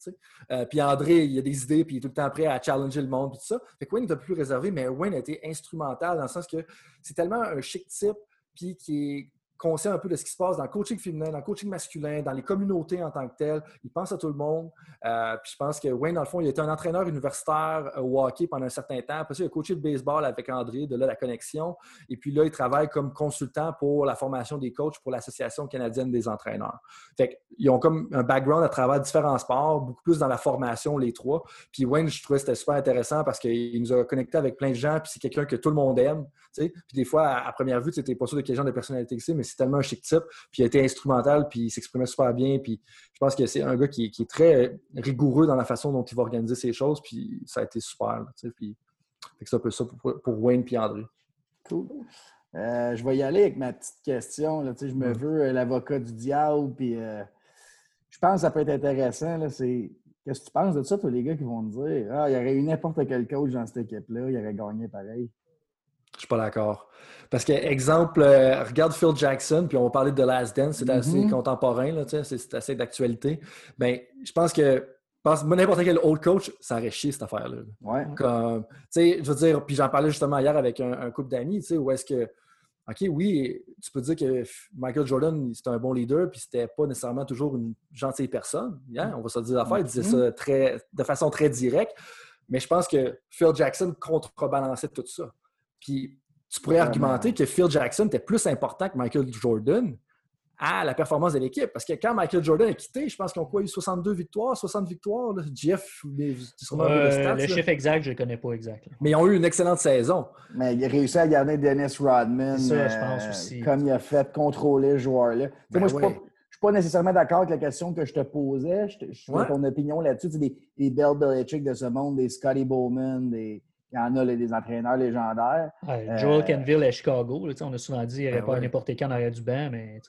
Euh, puis André, il a des idées, puis il est tout le temps prêt à challenger le monde, tout ça. Fait que Wayne peu plus réservé, mais Wayne a été instrumental dans le sens que c'est tellement un chic type, puis qui est conscient un peu de ce qui se passe dans le coaching féminin, dans le coaching masculin, dans les communautés en tant que telles. Il pense à tout le monde. Euh, puis je pense que Wayne, dans le fond, il était un entraîneur universitaire au hockey pendant un certain temps. Après ça, il a coaché le baseball avec André, de là la connexion. Et puis là, il travaille comme consultant pour la formation des coachs pour l'Association canadienne des entraîneurs. Fait ils ont comme un background à travers différents sports, beaucoup plus dans la formation, les trois. Puis Wayne, je trouvais que c'était super intéressant parce qu'il nous a connectés avec plein de gens, puis c'est quelqu'un que tout le monde aime. Puis des fois, à, première vue, tu n'étais pas sûr de quel genre de personnalité c'est, mais c'est tellement un chic type. Puis il a été instrumental, puis il s'exprimait super bien. Puis je pense que c'est un gars qui, est très rigoureux dans la façon dont il va organiser ses choses. Puis ça a été super. puis c'est un peu ça pour, Wayne puis André. Cool. Euh, je vais y aller avec ma petite question. je me veux euh, l'avocat du diable. Puis euh, je pense que ça peut être intéressant. C'est Qu'est-ce que tu penses de ça, tous les gars qui vont me dire? Ah, il y aurait eu n'importe quel coach dans cette équipe-là, il aurait gagné pareil. Je suis pas d'accord. Parce que, exemple, euh, regarde Phil Jackson, puis on va parler de Last Dance, c'est assez mm-hmm. contemporain, c'est assez d'actualité. Ben, je pense que pense n'importe quel old coach, ça aurait chié cette affaire-là. Ouais. Comme, tu sais, je veux dire, puis j'en parlais justement hier avec un, couple d'amis, tu sais, où est-ce que, OK, oui, tu peux dire que Michael Jordan, c'était un bon leader, puis c'était pas nécessairement toujours une gentille personne. Hein, on va se dire l'affaire, il disait ça mm-hmm. très, de façon très directe. Mais je pense que Phil Jackson contrebalançait tout ça. Puis tu pourrais argumenter que Phil Jackson était plus important que Michael Jordan à la performance de l'équipe. Parce que quand Michael Jordan a quitté, je pense qu'ils ont quoi, eu 62 victoires, 60 victoires. Jeff, euh, le chiffre exact, je ne le connais pas exact. Mais ils ont eu une excellente saison. Mais il a réussi à garder Dennis Rodman. Ça, je pense euh, aussi. Comme il a fait contrôler ce joueur-là. moi, je ne suis pas nécessairement d'accord avec la question que je te posais. Je, suis ton opinion là-dessus. Des, des Bill Belichick de ce monde, des Scotty Bowman, des il y en a des entraîneurs légendaires. Joel euh, Kenville à Chicago, on a souvent dit qu'il n'y aurait pas n'importe qui en arrière du banc, mais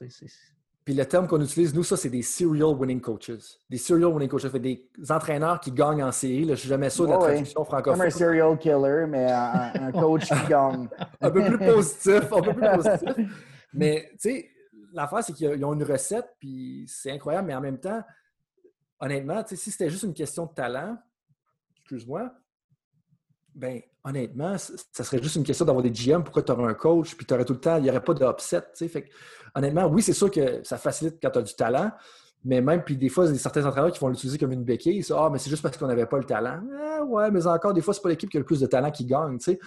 Puis le terme qu'on utilise, nous, ça, c'est des serial winning coaches. Des serial winning coaches. des entraîneurs qui gagnent en série. Là, je suis jamais sûr de la traduction francophone. Comme un serial killer, mais un, coach qui gagne. un peu plus positif. Un peu plus positif. Mais, tu sais, l'affaire, c'est qu'ils ont une recette, puis c'est incroyable, mais en même temps, honnêtement, si c'était juste une question de talent, excuse-moi, ben, honnêtement, ça serait juste une question d'avoir des GM. Pourquoi tu aurais un coach, puis tu aurais tout le temps, il n'y aurait pas d'upset. Honnêtement, oui, c'est sûr que ça facilite quand tu as du talent, mais même, puis des fois, il y a certains entraîneurs qui vont l'utiliser comme une béquille. Ah, mais c'est juste parce qu'on n'avait pas le talent. Ah, ouais, mais encore, des fois, c'est pas l'équipe qui a le plus de talent qui gagne. Tu,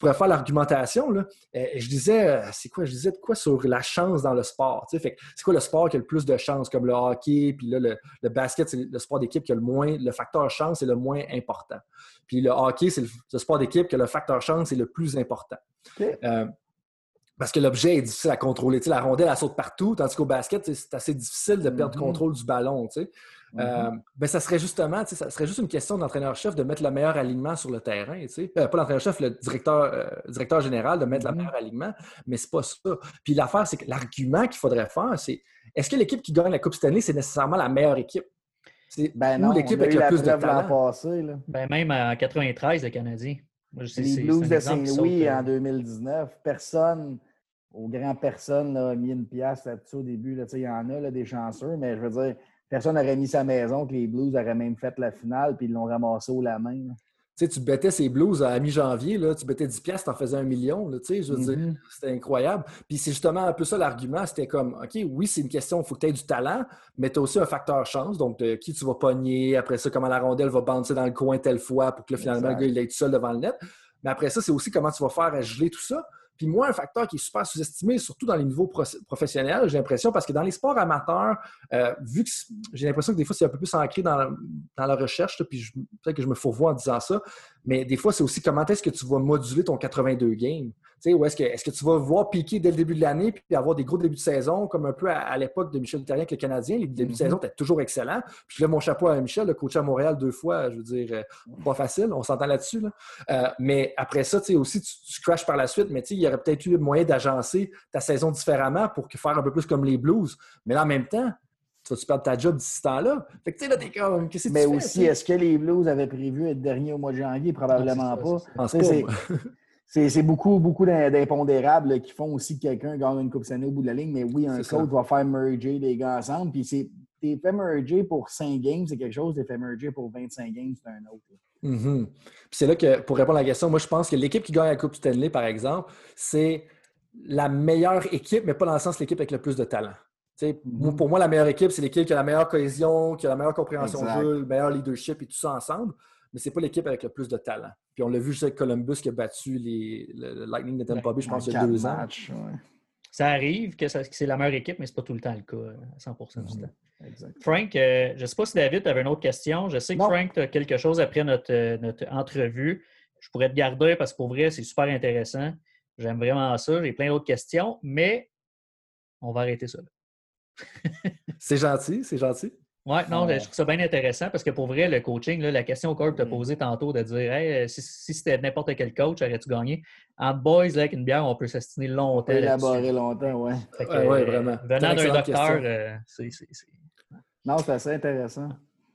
pourrais faire l'argumentation. Là. Et je disais, euh, c'est quoi? Je disais de quoi sur la chance dans le sport. Tu c'est quoi le sport qui a le plus de chance, comme le hockey, puis là, le, basket, c'est le sport d'équipe qui a le moins, le facteur chance est le moins important. Puis le hockey, c'est le, sport d'équipe que le facteur chance est le plus important. Euh, parce que l'objet est difficile à contrôler. la rondelle, elle saute partout, tandis qu'au basket, c'est assez difficile de perdre mm-hmm. contrôle du ballon. Mm-hmm. Euh, ben, ça serait justement, ça serait juste une question d'entraîneur-chef de mettre le meilleur alignement sur le terrain. Euh, pas l'entraîneur-chef, le directeur, euh, directeur général de mettre le mm-hmm. meilleur alignement, mais c'est pas ça. Puis l'affaire, c'est que l'argument qu'il faudrait faire, c'est est-ce que l'équipe qui gagne la Coupe Stanley, c'est nécessairement la meilleure équipe? C'est ben non, l'équipe avec le plus de talent? Passé, Ben même en 93, le Canadien. Les Blues de Saint-Louis en 2019, personne aux grandes personnes a mis une pièce là-dessus au début. Là, il y en a là, des chanceux, mais je veux dire, personne n'aurait mis sa maison que les Blues auraient même fait la finale puis ils l'ont ramassé au la main. Sais, tu bettais ces Blues à mi-janvier, tu bettais 10 pièces, tu en faisais un million. Là, je veux dire, mm-hmm. c'était incroyable. Puis c'est justement un peu ça l'argument. C'était comme, OK, oui, c'est une question, il faut que tu aies du talent, mais tu as aussi un facteur chance. Donc, de qui tu vas pogner, après ça, comment la rondelle va bouncer dans le coin telle fois pour que finalement, le gars, il aille tout seul devant le net. Mais après ça, c'est aussi comment tu vas faire à geler tout ça. Puis moi, un facteur qui est super sous-estimé, surtout dans les niveaux professionnels, j'ai l'impression, parce que dans les sports amateurs, euh, vu que j'ai l'impression que des fois, c'est un peu plus ancré dans, dans la recherche, puis peut-être que je me fourvoie en disant ça, mais des fois, c'est aussi comment est-ce que tu vas moduler ton 82 games? Ou est-ce que, est que tu vas voir piquer dès le début de l'année puis avoir des gros débuts de saison, comme un peu à, l'époque de Michel Terrien avec le Canadien? Les débuts de saison mm-hmm. étaient toujours excellents. Puis je lève mon chapeau à Michel, le coach à Montréal deux fois, je veux dire, euh, pas facile, on s'entend là-dessus. Euh, mais après ça, aussi, tu, tu crashes par la suite, mais il y aurait peut-être eu moyen d'agencer ta saison différemment pour faire un peu plus comme les Blues. Mais là, en même temps, tu vas-tu perdre ta job d'ici ce temps-là? Fait que, là, t'es comme, qu'est-ce que Mais aussi, est-ce que les Blues avaient prévu être dernier au mois de janvier? Probablement pas. C'est beaucoup, beaucoup d'impondérables qui font aussi que quelqu'un gagne une Coupe Stanley au bout de la ligne. Mais oui, un coach va faire merger les gars ensemble. Puis c'est t'es fait merger pour 5 games, c'est quelque chose. T'es fait merger pour 25 games, c'est un autre. Mm-hmm. Puis c'est là que, pour répondre à la question, moi, je pense que l'équipe qui gagne la Coupe Stanley, par exemple, c'est la meilleure équipe, mais pas dans le sens l'équipe avec le plus de talent. Mm-hmm. Pour moi, la meilleure équipe, c'est l'équipe qui a la meilleure cohésion, qui a la meilleure compréhension de jeu, le meilleur leadership et tout ça ensemble mais ce n'est pas l'équipe avec le plus de talent. Puis on l'a vu juste avec Columbus qui a battu les, le Lightning de Tampa Bay, je pense, il y a deux ans. Ça arrive que, c'est la meilleure équipe, mais ce n'est pas tout le temps le cas, à 100 du mhm. temps. Frank, euh, je ne sais pas si David avait une autre question. Je sais que Frank, tu as quelque chose après notre, euh, notre entrevue. Je pourrais te garder parce que pour vrai, c'est super intéressant. J'aime vraiment ça. J'ai plein d'autres questions, mais on va arrêter ça. c'est gentil, c'est gentil. Oui, non, je trouve ça bien intéressant parce que pour vrai, le coaching, la question que tu as mm. posée tantôt de dire hey, si, c'était n'importe quel coach, aurais-tu gagné? En boys, là, avec une bière, on peut s'astiner longtemps. On peut élaborer longtemps, oui. Ouais, vraiment. Venant d'un docteur, euh, c'est. Non, c'est assez intéressant.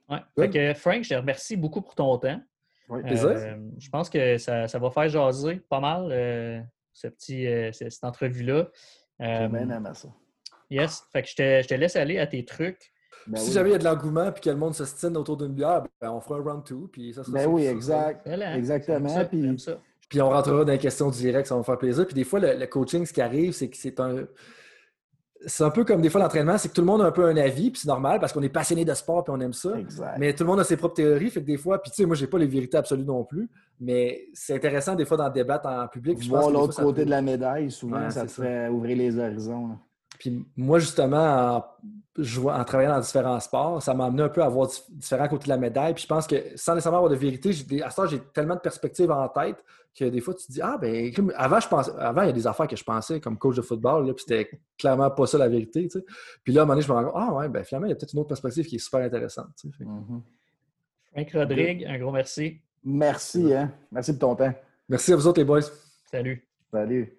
Oui. Fait que Frank, je te remercie beaucoup pour ton temps. Oui, euh, je pense que ça, ça, va faire jaser pas mal euh, ce petit, cette entrevue-là. J'ai bien aimé ça. Yes. Fait que je te, je te laisse aller à tes trucs. Ben si jamais il y a de l'engouement puis que le monde se stine autour d'une bière, ben, on fera un round two. Puis ça ben oui, exact. Exactement. puis... puis on rentrera dans les questions directes, ça va me faire plaisir. Puis des fois, le coaching, ce qui arrive, c'est que c'est un c'est un peu comme des fois l'entraînement, c'est que tout le monde a un peu un avis, puis c'est normal parce qu'on est passionné de sport puis on aime ça. Mais tout le monde a ses propres théories, fait que des fois, puis tu sais, moi j'ai pas les vérités absolues non plus, mais c'est intéressant des fois d'en débattre en public. Voir l'autre côté de la médaille, souvent, ça te fait ouvrir les horizons. Puis moi, justement, en, en, travaillant dans différents sports, ça m'a amené un peu à voir différents côtés de la médaille. Puis je pense que sans nécessairement avoir de vérité, à ce j'ai tellement de perspectives en tête que des fois, tu te dis, ah, ben, avant, je pense, avant, il y a des affaires que je pensais comme coach de football, là, puis c'était clairement pas ça la vérité. Tu sais. Puis là, à un moment donné, je me rends compte, ah, ouais, ben, finalement, il y a peut-être une autre perspective qui est super intéressante. Tu sais. Mm-hmm. Frank Rodrigue, un gros merci. Merci, hein. Merci de ton temps. Merci à vous autres, les boys. Salut. Salut.